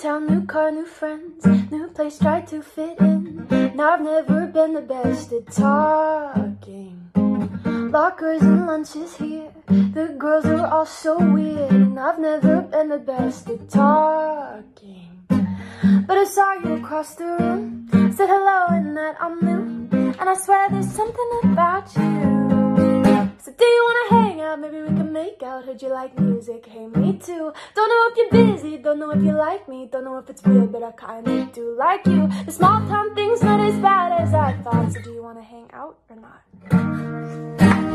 town, new car, new friends, new place, tried to fit in. Now I've never been the best at talking. Lockers and lunches here, the girls are all so weird, and I've never been the best at talking. But I saw you across the room, said hello and that I'm new, and I swear there's something about out? Maybe we can make out. Heard you like music, hey me too. Don't know if you're busy, don't know if you like me, don't know if it's weird, but I kinda do like you. The small town thing's not as bad as I thought. So do you wanna hang out or not?